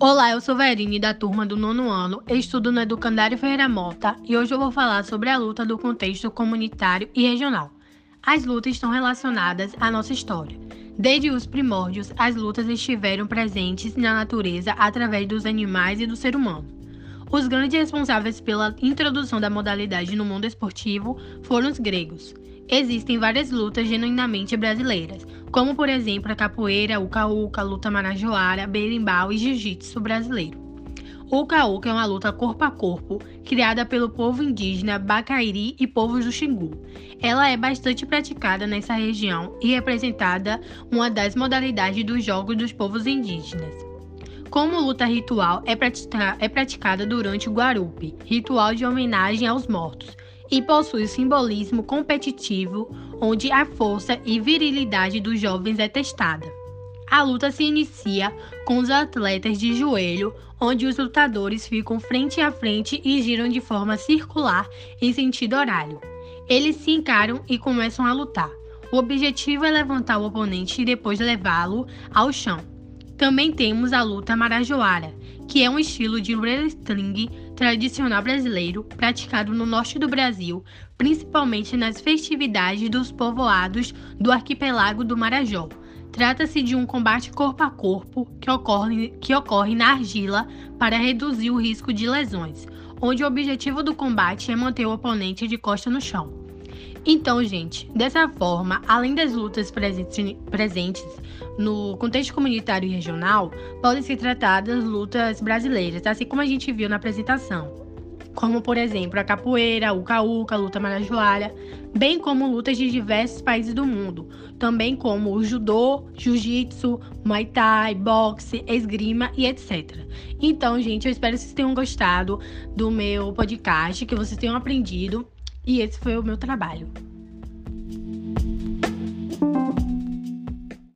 Olá, eu sou Verine da turma do nono ano, estudo no Educandário Ferreira Mota e hoje eu vou falar sobre a luta do contexto comunitário e regional. As lutas estão relacionadas à nossa história. Desde os primórdios, as lutas estiveram presentes na natureza através dos animais e do ser humano. Os grandes responsáveis pela introdução da modalidade no mundo esportivo foram os gregos. Existem várias lutas genuinamente brasileiras, como por exemplo a capoeira, o caúca, a luta marajoara, berimbau e jiu-jitsu brasileiro. O caúca é uma luta corpo a corpo, criada pelo povo indígena Bacairi e povos do Xingu. Ela é bastante praticada nessa região e representada uma das modalidades dos jogos dos povos indígenas. Como luta ritual, é, pratica é praticada durante o Guarupi, ritual de homenagem aos mortos, e possui simbolismo competitivo, onde a força e virilidade dos jovens é testada. A luta se inicia com os atletas de joelho, onde os lutadores ficam frente a frente e giram de forma circular em sentido horário. Eles se encaram e começam a lutar. O objetivo é levantar o oponente e depois levá-lo ao chão. Também temos a luta marajoara, que é um estilo de wrestling tradicional brasileiro praticado no norte do Brasil, principalmente nas festividades dos povoados do arquipélago do Marajó. Trata-se de um combate corpo a corpo que ocorre, que ocorre na argila para reduzir o risco de lesões, onde o objetivo do combate é manter o oponente de costa no chão. Então, gente, dessa forma, além das lutas presentes no contexto comunitário e regional, podem ser tratadas lutas brasileiras, assim como a gente viu na apresentação. Como, por exemplo, a capoeira, o caúca, a luta marajoara, bem como lutas de diversos países do mundo, também como o judô, jiu-jitsu, muay thai, boxe, esgrima e etc. Então, gente, eu espero que vocês tenham gostado do meu podcast, que vocês tenham aprendido e esse foi o meu trabalho.